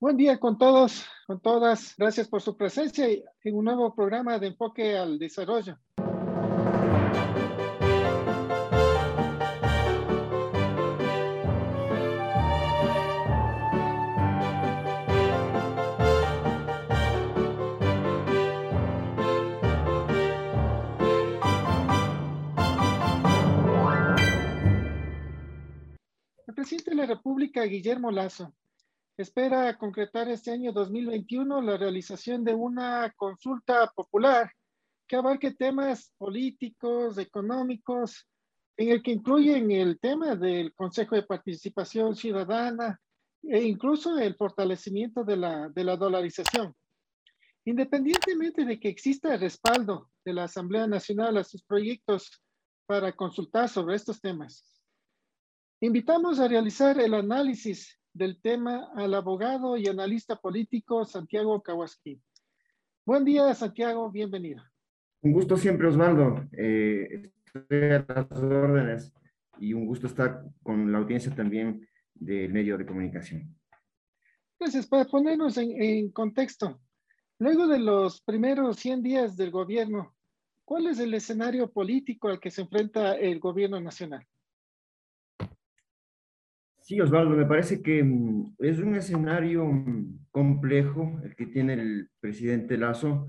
Buen día con todos, con todas. Gracias por su presencia en un nuevo programa de enfoque al desarrollo. El presidente de la República, Guillermo Lazo, espera concretar este año 2021 la realización de una consulta popular que abarque temas políticos, económicos, en el que incluyen el tema del Consejo de Participación Ciudadana e incluso el fortalecimiento de la, de la dolarización. Independientemente de que exista el respaldo de la Asamblea Nacional a sus proyectos para consultar sobre estos temas, invitamos a realizar el análisis del tema al abogado y analista político Santiago Kawaski. Buen día, Santiago, bienvenido. Un gusto siempre, Osvaldo. Eh, estoy a las órdenes y un gusto estar con la audiencia también del medio de comunicación. Gracias. Para ponernos en, en contexto, luego de los primeros 100 días del gobierno, ¿cuál es el escenario político al que se enfrenta el gobierno nacional? Sí, Osvaldo, me parece que mm, es un escenario mm, complejo el que tiene el presidente Lazo,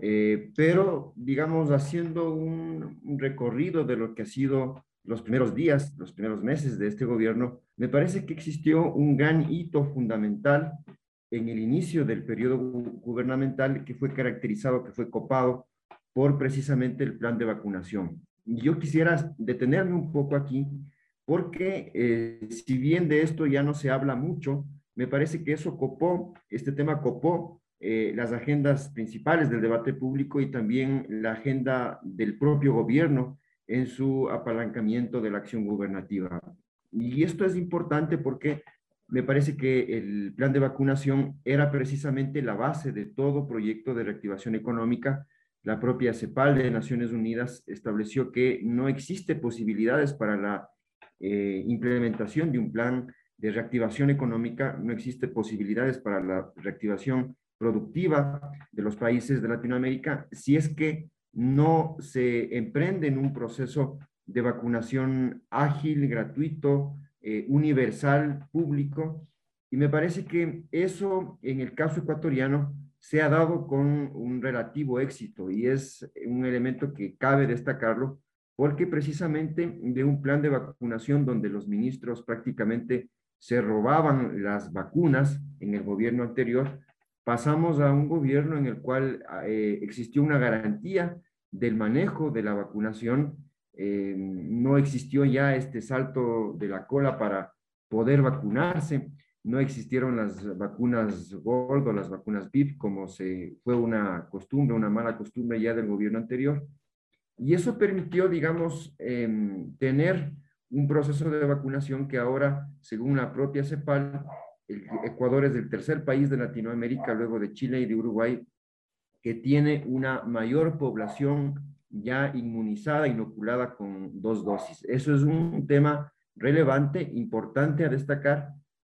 eh, pero digamos, haciendo un, recorrido de lo que ha sido los primeros días, los primeros meses de este gobierno, me parece que existió un gran hito fundamental en el inicio del periodo gubernamental que fue caracterizado, que fue copado por precisamente el plan de vacunación. Yo quisiera detenerme un poco aquí porque eh, si bien de esto ya no se habla mucho, me parece que eso copó, este tema copó eh, las agendas principales del debate público y también la agenda del propio gobierno en su apalancamiento de la acción gubernativa. Y esto es importante porque me parece que el plan de vacunación era precisamente la base de todo proyecto de reactivación económica. La propia CEPAL de Naciones Unidas estableció que no existe posibilidades para la eh, implementación de un plan de reactivación económica, no existe posibilidades para la reactivación productiva de los países de Latinoamérica si es que no se emprende en un proceso de vacunación ágil, gratuito, eh, universal, público. Y me parece que eso en el caso ecuatoriano se ha dado con un relativo éxito y es un elemento que cabe destacarlo porque precisamente de un plan de vacunación donde los ministros prácticamente se robaban las vacunas en el gobierno anterior, pasamos a un gobierno en el cual eh, existió una garantía del manejo de la vacunación, eh, no existió ya este salto de la cola para poder vacunarse, no existieron las vacunas gordo, las vacunas BIP, como se fue una costumbre, una mala costumbre ya del gobierno anterior. Y eso permitió, digamos, em, tener un proceso de vacunación que ahora, según la propia CEPAL, Ecuador es el tercer país de Latinoamérica, luego de Chile y de Uruguay, que tiene una mayor población ya inmunizada, inoculada con dos dosis. Eso es un tema relevante, importante a destacar,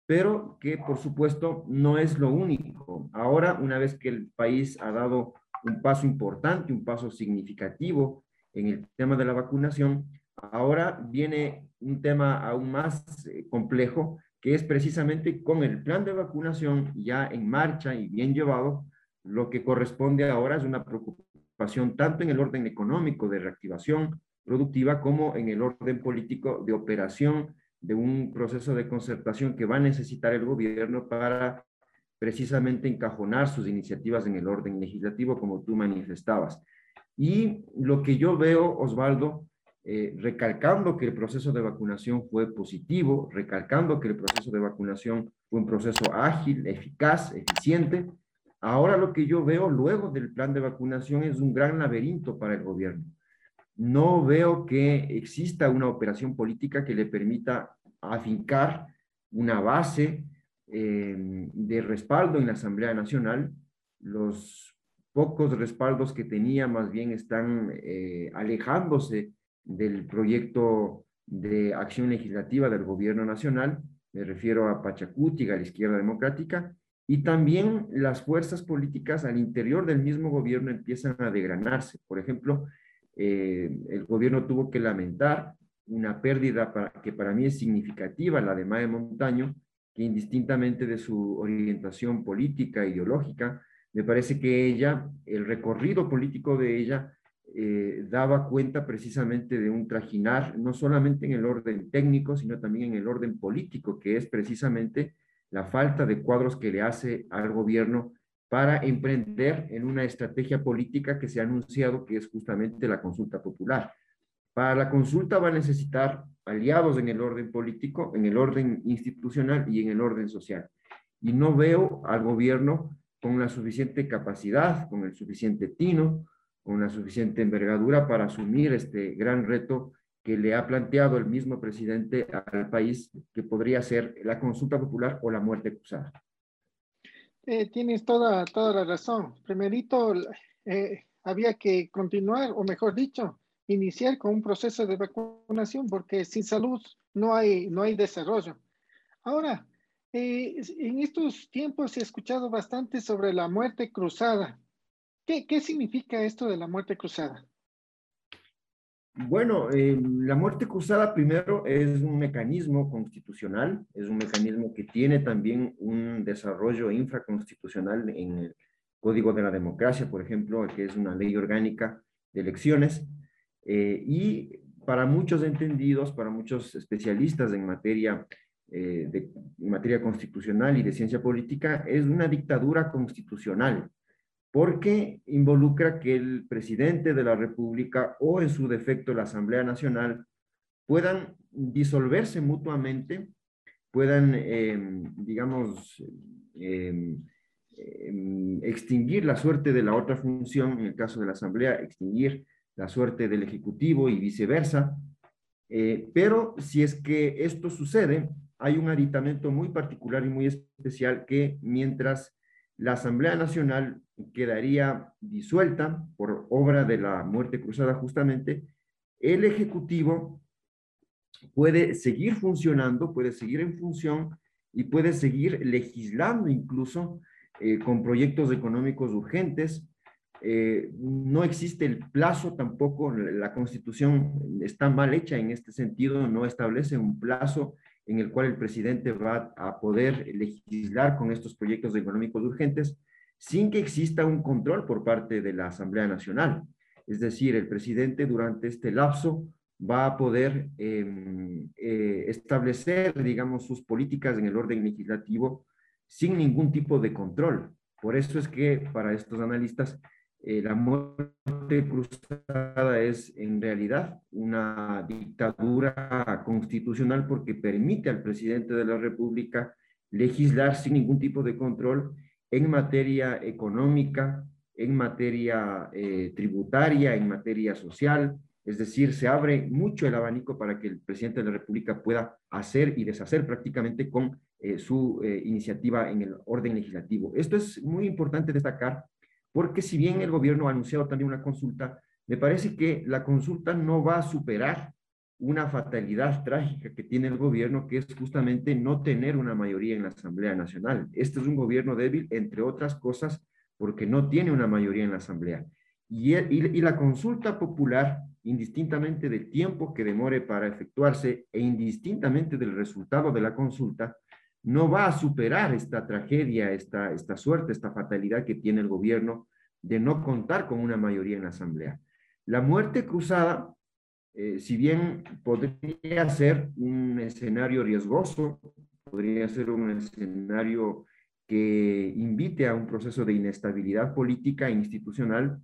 pero que por supuesto no es lo único. Ahora, una vez que el país ha dado un paso importante, un paso significativo en el tema de la vacunación, ahora viene un tema aún más eh, complejo, que es precisamente con el plan de vacunación ya en marcha y bien llevado, lo que corresponde ahora es una preocupación tanto en el orden económico de reactivación productiva como en el orden político de operación de un proceso de concertación que va a necesitar el gobierno para precisamente encajonar sus iniciativas en el orden legislativo, como tú manifestabas. Y lo que yo veo, Osvaldo, eh, recalcando que el proceso de vacunación fue positivo, recalcando que el proceso de vacunación fue un proceso ágil, eficaz, eficiente. Ahora lo que yo veo luego del plan de vacunación es un gran laberinto para el gobierno. No veo que exista una operación política que le permita afincar una base eh, de respaldo en la Asamblea Nacional. Los pocos respaldos que tenía más bien están eh, alejándose del proyecto de acción legislativa del gobierno nacional, me refiero a Pachacuti, a la izquierda democrática, y también las fuerzas políticas al interior del mismo gobierno empiezan a degranarse. Por ejemplo, eh, el gobierno tuvo que lamentar una pérdida para, que para mí es significativa, la de Mae Montaño, que indistintamente de su orientación política, ideológica, me parece que ella, el recorrido político de ella, eh, daba cuenta precisamente de un trajinar, no solamente en el orden técnico, sino también en el orden político, que es precisamente la falta de cuadros que le hace al gobierno para emprender en una estrategia política que se ha anunciado que es justamente la consulta popular. Para la consulta va a necesitar aliados en el orden político, en el orden institucional y en el orden social. Y no veo al gobierno con la suficiente capacidad, con el suficiente tino, con la suficiente envergadura para asumir este gran reto que le ha planteado el mismo presidente al país, que podría ser la consulta popular o la muerte cruzada. Eh, tienes toda, toda la razón. Primerito, eh, había que continuar, o mejor dicho, iniciar con un proceso de vacunación, porque sin salud no hay, no hay desarrollo. Ahora, eh, en estos tiempos he escuchado bastante sobre la muerte cruzada. ¿Qué, significa esto de la muerte cruzada? Bueno, eh, la muerte cruzada primero es un mecanismo constitucional, es un mecanismo que tiene también un desarrollo infraconstitucional en el Código de la Democracia, por ejemplo, que es una ley orgánica de elecciones, eh, y para muchos entendidos, para muchos especialistas en materia, eh, de, materia constitucional y de ciencia política, es una dictadura constitucional, porque involucra que el presidente de la República o en su defecto la Asamblea Nacional puedan disolverse mutuamente, puedan, em, digamos, em, em, extinguir la suerte de la otra función, en el caso de la Asamblea, extinguir la suerte del Ejecutivo y viceversa. Eh, pero si es que esto sucede, hay un aditamento muy particular y muy especial que mientras la Asamblea Nacional quedaría disuelta por obra de la muerte cruzada justamente, el Ejecutivo puede seguir funcionando, puede seguir en función y puede seguir legislando incluso eh, con proyectos económicos urgentes, eh, no existe el plazo tampoco, la constitución está mal hecha en este sentido, no establece un plazo en el cual el presidente va a poder legislar con estos proyectos económicos urgentes sin que exista un control por parte de la Asamblea Nacional. Es decir, el presidente durante este lapso va a poder em, eh, establecer, digamos, sus políticas en el orden legislativo sin ningún tipo de control. Por eso es que para estos analistas eh, la muerte cruzada es en realidad una dictadura constitucional porque permite al presidente de la República legislar sin ningún tipo de control en materia económica, en materia eh, tributaria, en materia social. Es decir, se abre mucho el abanico para que el presidente de la República pueda hacer y deshacer prácticamente con eh, su iniciativa en el orden legislativo. Esto es muy importante destacar porque si bien el gobierno ha anunciado también una consulta, me parece que la consulta no va a superar una fatalidad trágica que tiene el gobierno, que es justamente no tener una mayoría en la Asamblea Nacional. Este es un gobierno débil, entre otras cosas, porque no tiene una mayoría en la Asamblea. Y, y, la consulta popular, indistintamente del tiempo que demore para efectuarse e indistintamente del resultado de la consulta, no va a superar esta tragedia, esta, esta suerte, esta fatalidad que tiene el gobierno de no contar con una mayoría en la Asamblea. La muerte cruzada, eh, si bien podría ser un escenario riesgoso, podría ser un escenario que invite a un proceso de inestabilidad política e institucional,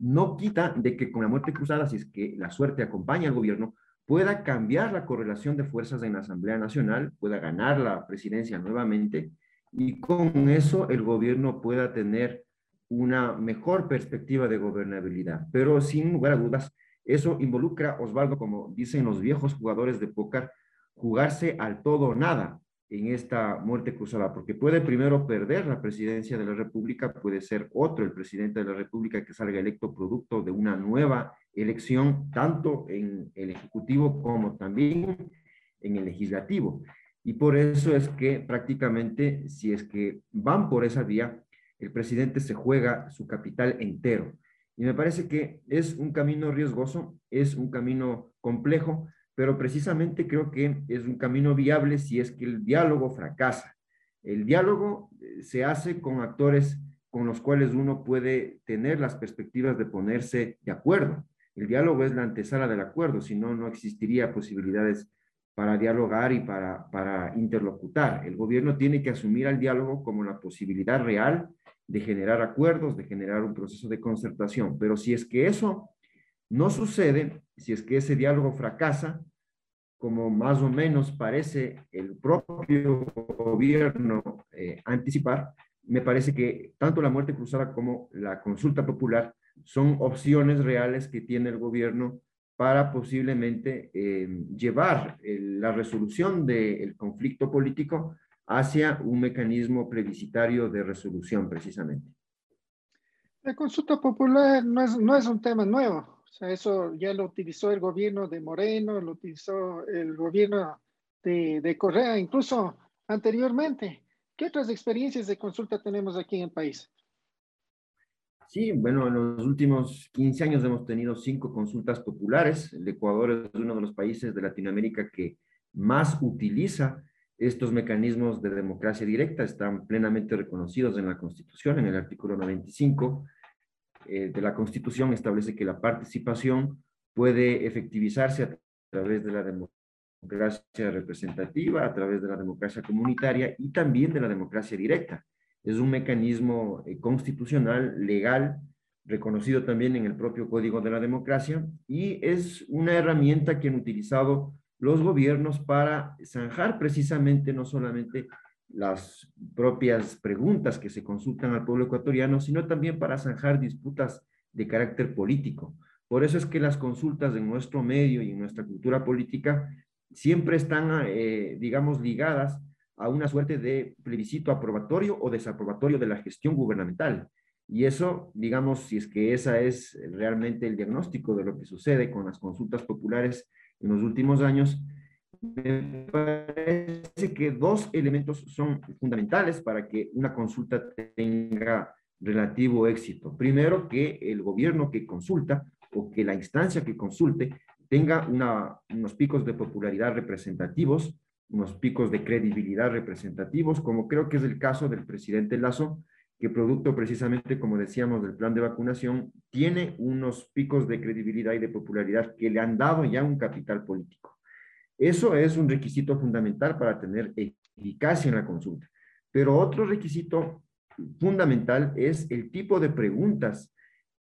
no quita de que con la muerte cruzada, si es que la suerte acompaña al gobierno, pueda cambiar la correlación de fuerzas en la Asamblea Nacional, pueda ganar la presidencia nuevamente y con eso el gobierno pueda tener una mejor perspectiva de gobernabilidad. Pero sin lugar a dudas, eso involucra, Osvaldo, como dicen los viejos jugadores de póker, jugarse al todo o nada en esta muerte cruzada, porque puede primero perder la presidencia de la República, puede ser otro el presidente de la República que salga electo producto de una nueva elección, tanto en el Ejecutivo como también en el Legislativo. Y por eso es que prácticamente, si es que van por esa vía, el presidente se juega su capital entero. Y me parece que es un camino riesgoso, es un camino complejo, pero precisamente creo que es un camino viable si es que el diálogo fracasa. El diálogo eh, se hace con actores con los cuales uno puede tener las perspectivas de ponerse de acuerdo. El diálogo es la antesala del acuerdo, si no, no existiría posibilidades para dialogar y para, para interlocutar. El gobierno tiene que asumir al diálogo como la posibilidad real de generar acuerdos, de generar un proceso de concertación. Pero si es que eso no sucede, si es que ese diálogo fracasa, como más o menos parece el propio gobierno eh, anticipar, me parece que tanto la muerte cruzada como la consulta popular son opciones reales que tiene el gobierno para posiblemente eh, llevar la resolución del conflicto político hacia un mecanismo plebiscitario de resolución, precisamente. La consulta popular no es, no es un tema nuevo. O sea, eso ya lo utilizó el gobierno de Moreno, lo utilizó el gobierno de, de Correa, incluso anteriormente. ¿Qué otras experiencias de consulta tenemos aquí en el país? Sí, bueno, en los últimos 15 años hemos tenido cinco consultas populares. El Ecuador es uno de los países de Latinoamérica que más utiliza estos mecanismos de democracia directa. Están plenamente reconocidos en la Constitución, en el artículo 95 eh, de la Constitución establece que la participación puede efectivizarse a través de la democracia representativa, a través de la democracia comunitaria y también de la democracia directa. Es un mecanismo eh, constitucional, legal, reconocido también en el propio Código de la Democracia, y es una herramienta que han utilizado los gobiernos para zanjar precisamente no solamente las propias preguntas que se consultan al pueblo ecuatoriano, sino también para zanjar disputas de carácter político. Por eso es que las consultas en nuestro medio y en nuestra cultura política siempre están, eh, digamos, ligadas a una suerte de plebiscito aprobatorio o desaprobatorio de la gestión gubernamental. Y eso, digamos, si es que esa es realmente el diagnóstico de lo que sucede con las consultas populares en los últimos años, me parece que dos elementos son fundamentales para que una consulta tenga relativo éxito. Primero, que el gobierno que consulta o que la instancia que consulte tenga unos picos de popularidad representativos unos picos de credibilidad representativos, como creo que es el caso del presidente Lazo, que producto precisamente, como decíamos, del plan de vacunación, tiene unos picos de credibilidad y de popularidad que le han dado ya un capital político. Eso es un requisito fundamental para tener eficacia en la consulta. Pero otro requisito fundamental es el tipo de preguntas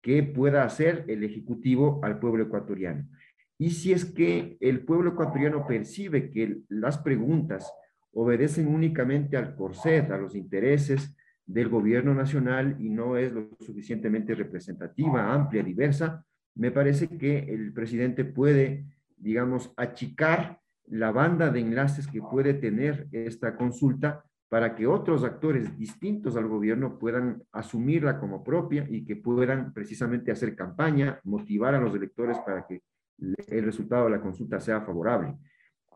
que pueda hacer el Ejecutivo al pueblo ecuatoriano. Y si es que el pueblo ecuatoriano percibe que las preguntas obedecen únicamente al corset, a los intereses del gobierno nacional y no es lo suficientemente representativa, amplia, diversa, me parece que el presidente puede, digamos, achicar la banda de enlaces que puede tener esta consulta para que otros actores distintos al gobierno puedan asumirla como propia y que puedan precisamente hacer campaña, motivar a los electores para que el resultado de la consulta sea favorable.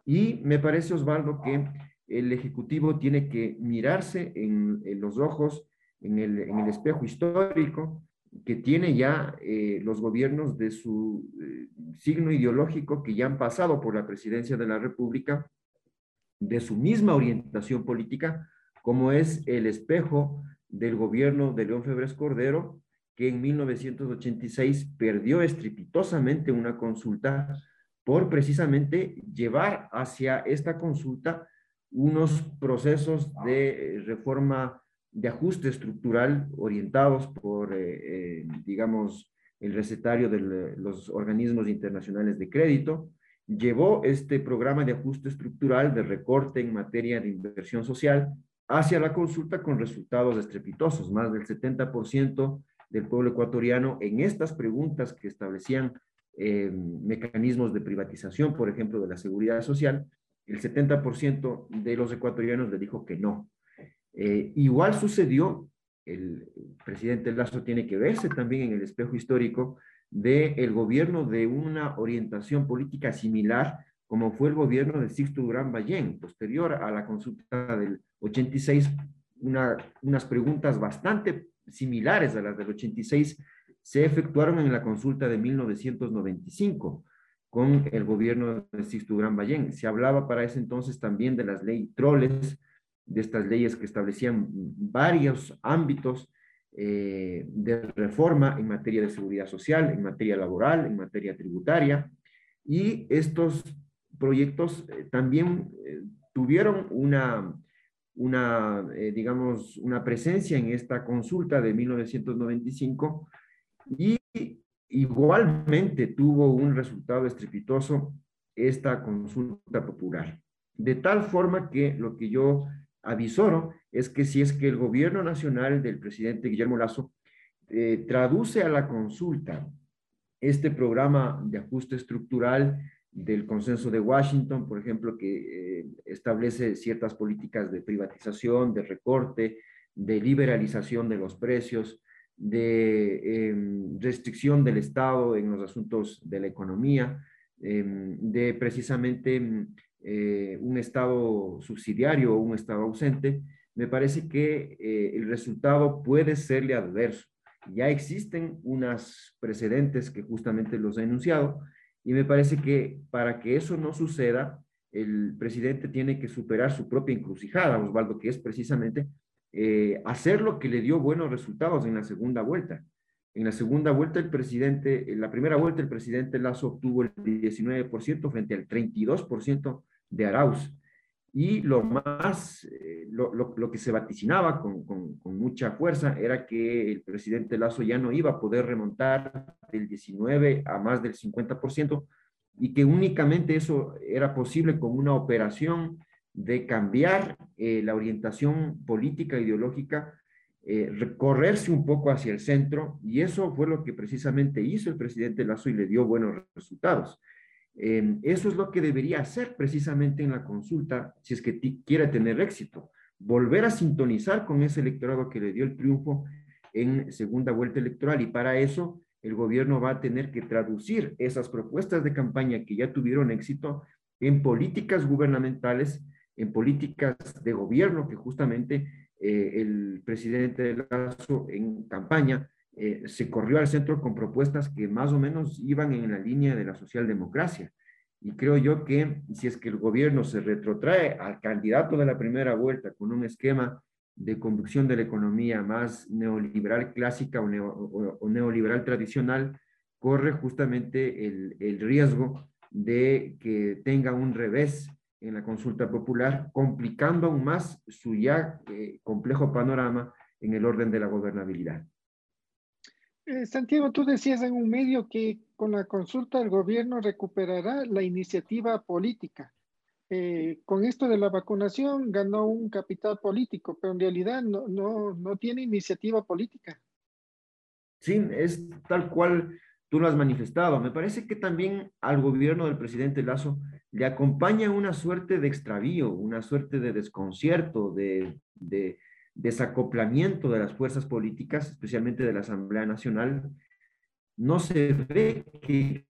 Y me parece, Osvaldo, que el Ejecutivo tiene que mirarse en, los ojos, en el, espejo histórico que tiene ya eh, los gobiernos de su eh, signo ideológico que ya han pasado por la presidencia de la República, de su misma orientación política, como es el espejo del gobierno de León Febres Cordero, que en 1986 perdió estrepitosamente una consulta por precisamente llevar hacia esta consulta unos procesos de reforma de ajuste estructural orientados por, eh, eh, digamos, el recetario de los organismos internacionales de crédito, llevó este programa de ajuste estructural de recorte en materia de inversión social hacia la consulta con resultados estrepitosos, más del 70% del pueblo ecuatoriano en estas preguntas que establecían eh, mecanismos de privatización, por ejemplo, de la seguridad social, el 70% de los ecuatorianos le dijo que no. Eh, igual sucedió, el presidente Lazo tiene que verse también en el espejo histórico del el gobierno de una orientación política similar como fue el gobierno de Sixto Durán Ballén, posterior a la consulta del 86, una, unas preguntas bastante similares a las del 86 se efectuaron en la consulta de 1995 con el gobierno de Sixto Durán Ballén. Se hablaba para ese entonces también de las leyes troles, de estas leyes que establecían varios ámbitos eh, de reforma en materia de seguridad social, en materia laboral, en materia tributaria, y estos proyectos eh, también eh, tuvieron una, una digamos, una presencia en esta consulta de 1995 y igualmente tuvo un resultado estrepitoso esta consulta popular. De tal forma que lo que yo avisoro es que si es que el gobierno nacional del presidente Guillermo Lazo eh, traduce a la consulta este programa de ajuste estructural del consenso de Washington, por ejemplo, que eh, establece ciertas políticas de privatización, de recorte, de liberalización de los precios, de em, restricción del Estado en los asuntos de la economía, em, de precisamente eh, un Estado subsidiario o un Estado ausente, me parece que eh, el resultado puede serle adverso. Ya existen unas precedentes que justamente los he enunciado y me parece que para que eso no suceda, el presidente tiene que superar su propia encrucijada, Osvaldo, que es precisamente eh, hacer lo que le dio buenos resultados en la segunda vuelta. En la segunda vuelta, el presidente, en la primera vuelta, el presidente Lazo obtuvo el 19% frente al 32% de Arauz. Y lo más, eh, lo, lo, que se vaticinaba con, con, mucha fuerza era que el presidente Lazo ya no iba a poder remontar del 19 a más del 50% y que únicamente eso era posible con una operación de cambiar eh, la orientación política ideológica, eh, recorrerse un poco hacia el centro, y eso fue lo que precisamente hizo el presidente Lazo y le dio buenos resultados. Em, eso es lo que debería hacer precisamente en la consulta, si es que quiere tener éxito, volver a sintonizar con ese electorado que le dio el triunfo en segunda vuelta electoral, y para eso el gobierno va a tener que traducir esas propuestas de campaña que ya tuvieron éxito en políticas gubernamentales en políticas de gobierno que justamente eh, el presidente Lazo en campaña eh, se corrió al centro con propuestas que más o menos iban en la línea de la socialdemocracia. Y creo yo que si es que el gobierno se retrotrae al candidato de la primera vuelta con un esquema de conducción de la economía más neoliberal clásica o, neoliberal tradicional, corre justamente el, riesgo de que tenga un revés en la consulta popular, complicando aún más su ya eh, complejo panorama en el orden de la gobernabilidad. Eh, Santiago, tú decías en un medio que con la consulta el gobierno recuperará la iniciativa política. Eh, con esto de la vacunación ganó un capital político, pero en realidad no, no, no tiene iniciativa política. Sí, es tal cual tú lo has manifestado. Me parece que también al gobierno del presidente Lazo le acompaña una suerte de extravío, una suerte de desconcierto, de, desacoplamiento de las fuerzas políticas, especialmente de la Asamblea Nacional. No se ve que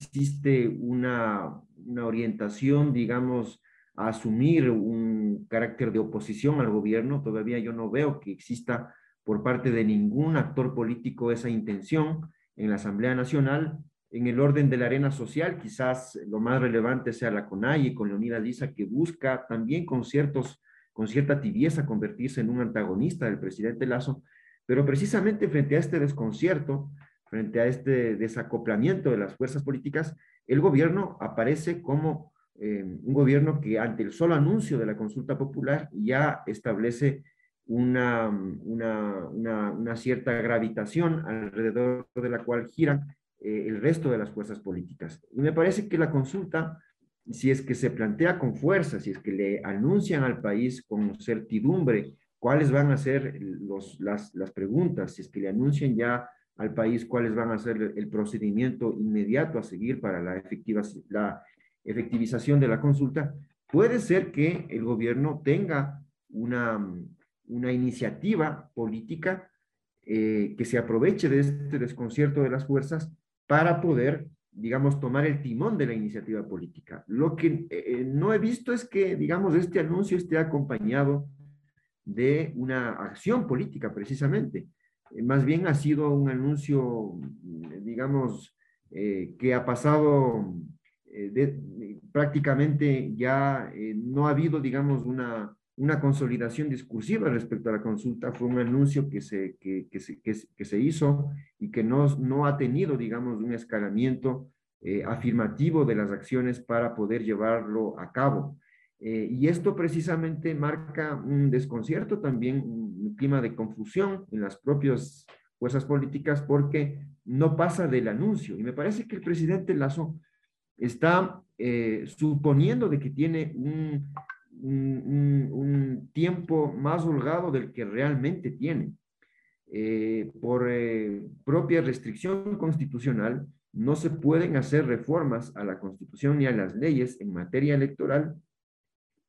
existe una, una orientación, digamos, a asumir un carácter de oposición al gobierno. Todavía yo no veo que exista por parte de ningún actor político esa intención en la Asamblea Nacional. En el orden de la arena social, quizás lo más relevante sea la CONAI con Leonida Lisa, que busca también con, ciertos, con cierta tibieza convertirse en un antagonista del presidente Lazo, pero precisamente frente a este desconcierto, frente a este desacoplamiento de las fuerzas políticas, el gobierno aparece como eh, un gobierno que ante el solo anuncio de la consulta popular ya establece una, una, una, cierta gravitación alrededor de la cual giran eh, el resto de las fuerzas políticas. Y me parece que la consulta, si es que se plantea con fuerza, si es que le anuncian al país con certidumbre cuáles van a ser los, las, las preguntas, si es que le anuncian ya al país cuáles van a ser el procedimiento inmediato a seguir para la, efectiva, la efectivización de la consulta, puede ser que el gobierno tenga una, una iniciativa política eh, que se aproveche de este desconcierto de las fuerzas para poder digamos, tomar el timón de la iniciativa política. Lo que eh, no he visto es que, digamos, este anuncio esté acompañado de una acción política, precisamente. Eh, más bien ha sido un anuncio, digamos, eh, que ha pasado prácticamente ya no ha habido, digamos, una, una consolidación discursiva respecto a la consulta, fue un anuncio que se, que, que se, que, se hizo y que no, no ha tenido, digamos, un escalamiento eh, afirmativo de las acciones para poder llevarlo a cabo. Eh, y esto precisamente marca un desconcierto, también un clima de confusión en las propias fuerzas políticas porque no pasa del anuncio. Y me parece que el presidente Lazo está eh, suponiendo de que tiene un, un, tiempo más holgado del que realmente tiene. Eh, por eh, propia restricción constitucional, no se pueden hacer reformas a la constitución ni a las leyes en materia electoral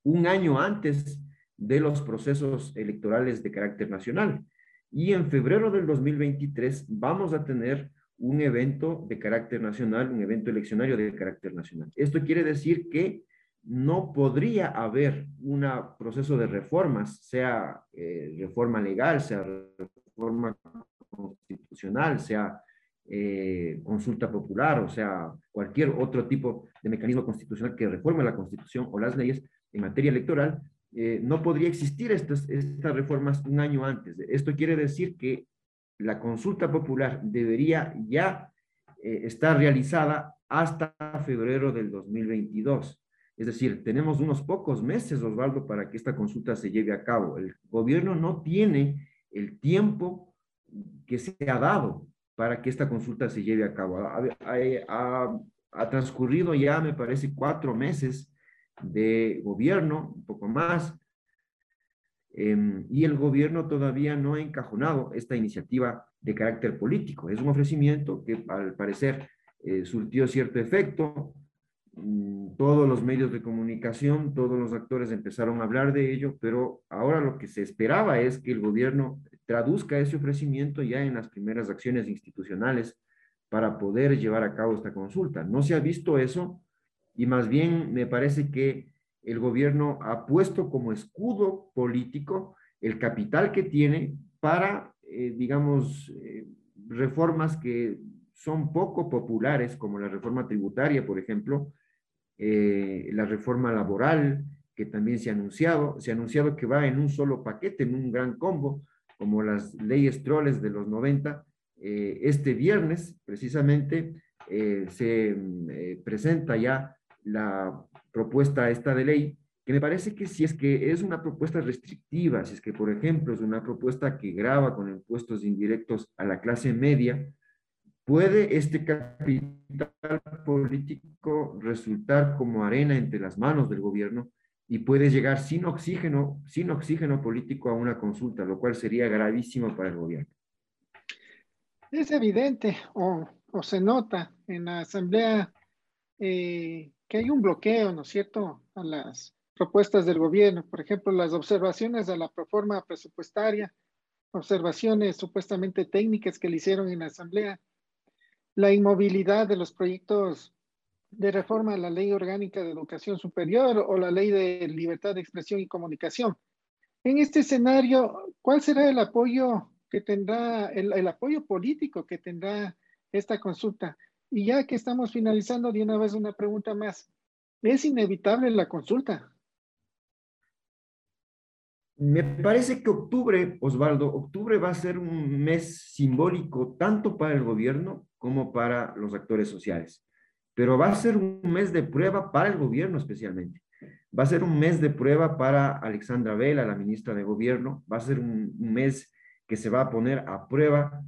un año antes de los procesos electorales de carácter nacional. Y en febrero del 2023 vamos a tener un evento de carácter nacional, un evento eleccionario de carácter nacional. Esto quiere decir que no podría haber un proceso de reformas, sea eh, reforma legal, sea reforma constitucional, sea eh, consulta popular, o sea, cualquier otro tipo de mecanismo constitucional que reforme la constitución o las leyes en materia electoral, eh, no podría existir estas, estas reformas un año antes. Esto quiere decir que la consulta popular debería ya estar realizada hasta febrero del 2022. Es decir, tenemos unos pocos meses, Osvaldo, para que esta consulta se lleve a cabo. El gobierno no tiene el tiempo que se ha dado para que esta consulta se lleve a cabo. Ha, transcurrido ya, me parece, cuatro meses de gobierno, un poco más, em, y el gobierno todavía no ha encajonado esta iniciativa de carácter político. Es un ofrecimiento que al parecer eh, surtió cierto efecto, todos los medios de comunicación, todos los actores empezaron a hablar de ello, pero ahora lo que se esperaba es que el gobierno traduzca ese ofrecimiento ya en las primeras acciones institucionales para poder llevar a cabo esta consulta. No se ha visto eso y más bien me parece que el gobierno ha puesto como escudo político el capital que tiene para, eh, digamos, eh, reformas que son poco populares, como la reforma tributaria, por ejemplo, eh, la reforma laboral, que también se ha anunciado, se ha anunciado que va en un solo paquete, en un gran combo, como las leyes troles de los 90. Eh, este viernes, precisamente, eh, se presenta ya la propuesta esta de ley, que me parece que si es que es una propuesta restrictiva, si es que, por ejemplo, es una propuesta que graba con impuestos indirectos a la clase media, ¿Puede este capital político resultar como arena entre las manos del gobierno y puede llegar sin oxígeno, sin oxígeno político a una consulta, lo cual sería gravísimo para el gobierno? Es evidente o, se nota en la Asamblea eh, que hay un bloqueo, ¿no es cierto?, a las propuestas del gobierno. Por ejemplo, las observaciones a la proforma presupuestaria, observaciones supuestamente técnicas que le hicieron en la Asamblea, la inmovilidad de los proyectos de reforma a la Ley Orgánica de Educación Superior o la Ley de Libertad de Expresión y Comunicación. En este escenario, ¿cuál será el apoyo que tendrá, el, apoyo político que tendrá esta consulta? Y ya que estamos finalizando, de una vez una pregunta más. ¿Es inevitable la consulta? Me parece que octubre, Osvaldo, octubre va a ser un mes simbólico tanto para el gobierno como para los actores sociales. Pero va a ser un mes de prueba para el gobierno especialmente. Va a ser un mes de prueba para Alexandra Vela, la ministra de Gobierno. Va a ser un, mes que se va a poner a prueba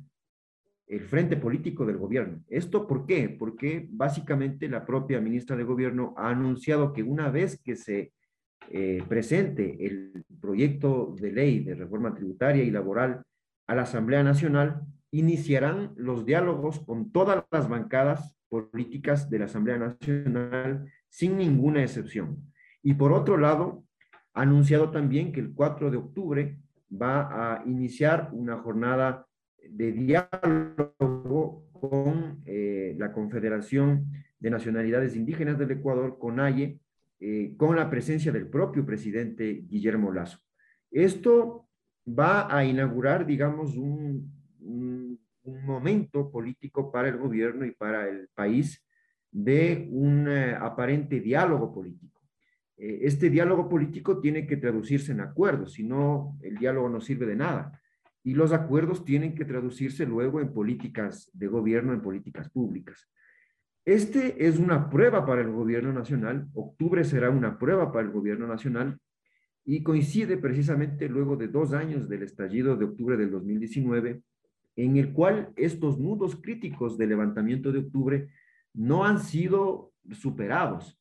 el frente político del gobierno. ¿Esto por qué? Porque básicamente la propia ministra de Gobierno ha anunciado que una vez que se eh, presente el proyecto de ley de reforma tributaria y laboral a la Asamblea Nacional, iniciarán los diálogos con todas las bancadas políticas de la Asamblea Nacional sin ninguna excepción. Y por otro lado, ha anunciado también que el 4 de octubre va a iniciar una jornada de diálogo con eh, la Confederación de Nacionalidades Indígenas del Ecuador, CONAIE, eh, con la presencia del propio presidente Guillermo Lazo. Esto va a inaugurar, digamos, un, momento político para el gobierno y para el país de un eh, aparente diálogo político. Eh, este diálogo político tiene que traducirse en acuerdos, si no, el diálogo no sirve de nada. Y los acuerdos tienen que traducirse luego en políticas de gobierno, en políticas públicas. Este es una prueba para el gobierno nacional, octubre será una prueba para el gobierno nacional y coincide precisamente luego de dos años del estallido de octubre del 2019, en el cual estos nudos críticos del levantamiento de octubre no han sido superados.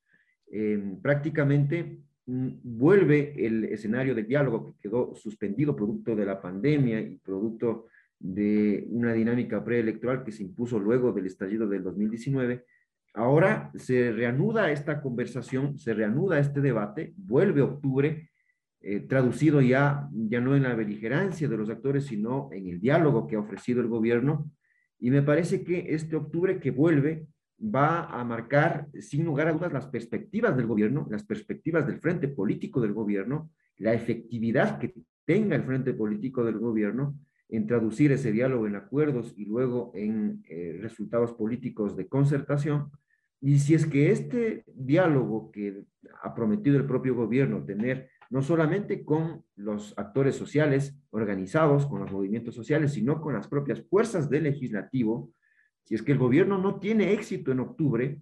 Em, prácticamente mm, vuelve el escenario de diálogo que quedó suspendido producto de la pandemia y producto de una dinámica preelectoral que se impuso luego del estallido del 2019. Ahora se reanuda esta conversación, se reanuda este debate, vuelve octubre, eh, traducido ya, ya no en la beligerancia de los actores, sino en el diálogo que ha ofrecido el gobierno. Y me parece que este octubre que vuelve va a marcar, sin lugar a dudas, las perspectivas del gobierno, las perspectivas del frente político del gobierno, la efectividad que tenga el frente político del gobierno en traducir ese diálogo en acuerdos y luego en eh, resultados políticos de concertación. Y si es que este diálogo que ha prometido el propio gobierno tener no solamente con los actores sociales organizados, con los movimientos sociales, sino con las propias fuerzas del legislativo, si es que el gobierno no tiene éxito en octubre,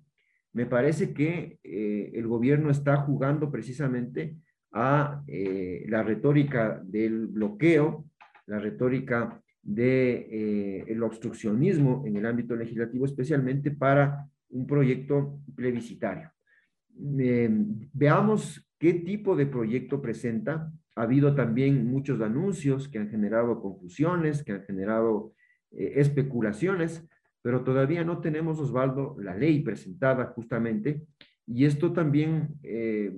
me parece que eh, el gobierno está jugando precisamente a eh, la retórica del bloqueo, la retórica de, eh, obstruccionismo en el ámbito legislativo, especialmente para un proyecto plebiscitario. veamos qué tipo de proyecto presenta. Ha habido también muchos anuncios que han generado confusiones, que han generado especulaciones pero todavía no tenemos, Osvaldo, la ley presentada justamente, y esto también eh,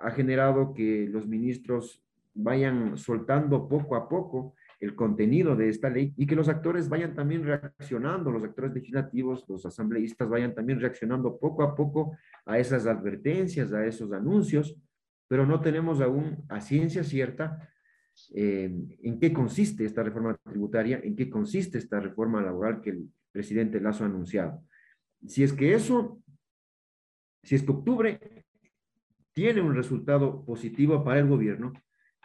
ha generado que los ministros vayan soltando poco a poco el contenido de esta ley y que los actores vayan también reaccionando, los actores legislativos, los asambleístas vayan también reaccionando poco a poco a esas advertencias, a esos anuncios, pero no tenemos aún a ciencia cierta eh, en qué consiste esta reforma tributaria, en qué consiste esta reforma laboral que el presidente Lazo ha anunciado. Si es que eso, si es que octubre tiene un resultado positivo para el gobierno,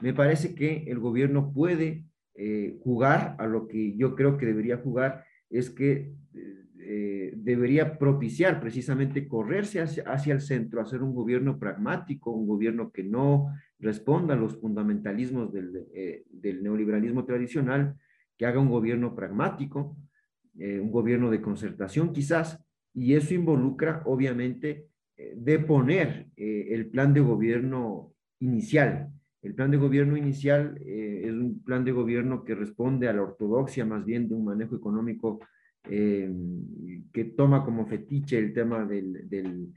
me parece que el gobierno puede eh, jugar a lo que yo creo que debería jugar, es que eh, debería propiciar precisamente correrse hacia, hacia, el centro, hacer un gobierno pragmático, un gobierno que no responda a los fundamentalismos del, eh, del neoliberalismo tradicional, que haga un gobierno pragmático, eh, un gobierno de concertación quizás, y eso involucra obviamente eh, de poner eh, el plan de gobierno inicial. El plan de gobierno inicial plan de gobierno que responde a la ortodoxia más bien de un manejo económico que toma como fetiche el tema del, del,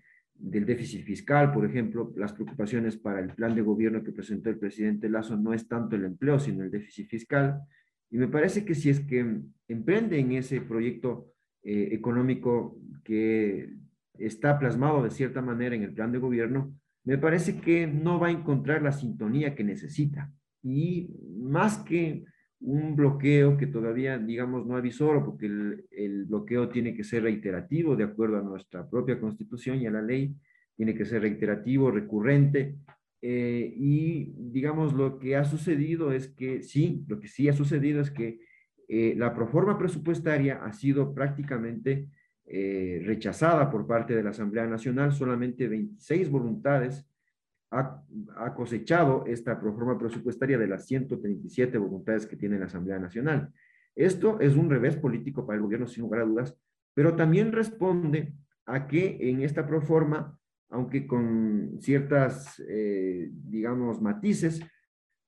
déficit fiscal, por ejemplo, las preocupaciones para el plan de gobierno que presentó el presidente Lazo no es tanto el empleo, sino el déficit fiscal. Y me parece que si es que emprende en ese proyecto eh, económico que está plasmado de cierta manera en el plan de gobierno, me parece que no va a encontrar la sintonía que necesita. Y más que un bloqueo que todavía, digamos, no avisó, porque el, bloqueo tiene que ser reiterativo de acuerdo a nuestra propia constitución y a la ley, tiene que ser reiterativo, recurrente, eh, y digamos, lo que ha sucedido es que sí, lo que sí ha sucedido es que eh, la proforma presupuestaria ha sido prácticamente eh, rechazada por parte de la Asamblea Nacional. Solamente 26 voluntades ha, ha, cosechado esta proforma presupuestaria de las 137 voluntades que tiene la Asamblea Nacional. Esto es un revés político para el gobierno, sin lugar a dudas, pero también responde a que en esta proforma aunque con ciertas, eh, digamos, matices,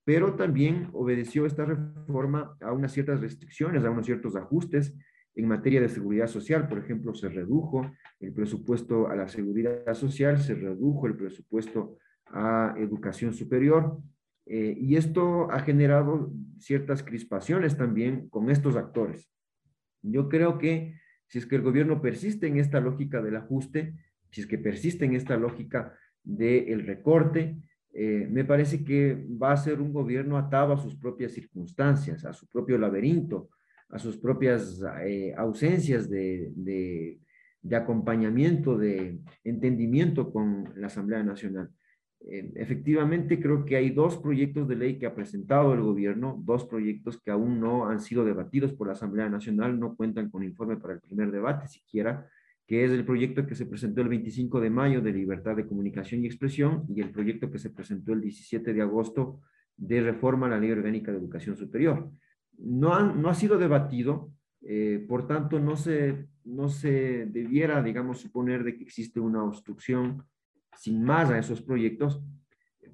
pero también obedeció esta reforma a unas ciertas restricciones, a unos ciertos ajustes en materia de seguridad social. Por ejemplo, se redujo el presupuesto a la seguridad social, se redujo el presupuesto a educación superior Eh, y esto ha generado ciertas crispaciones también con estos actores. Yo creo que si es que el gobierno persiste en esta lógica del ajuste, si es que persiste en esta lógica del recorte, eh, me parece que va a ser un gobierno atado a sus propias circunstancias, a su propio laberinto, a sus propias eh, ausencias de, acompañamiento, de entendimiento con la Asamblea Nacional. Eh, efectivamente, creo que hay dos proyectos de ley que ha presentado el gobierno, dos proyectos que aún no han sido debatidos por la Asamblea Nacional, no cuentan con informe para el primer debate siquiera, que es el proyecto que se presentó el 25 de mayo de libertad de comunicación y expresión y el proyecto que se presentó el 17 de agosto de reforma a la Ley Orgánica de Educación Superior. No, no ha sido debatido, eh, por tanto, no se, no se debiera, digamos, suponer de que existe una obstrucción sin más a esos proyectos,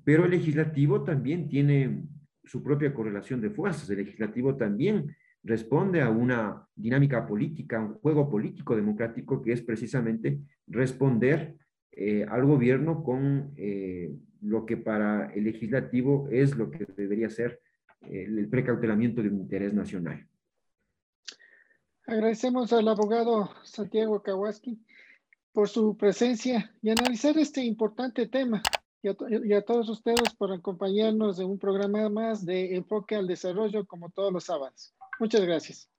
pero el legislativo también tiene su propia correlación de fuerzas. El legislativo también responde a una dinámica política, un juego político democrático que es precisamente responder eh, al gobierno con eh, lo que para el legislativo es lo que debería ser eh, el precautelamiento de un interés nacional. Agradecemos al abogado Santiago Kawaski por su presencia y analizar este importante tema y a, y a, todos ustedes por acompañarnos en un programa más de enfoque al desarrollo como todos los sábados. Muchas gracias.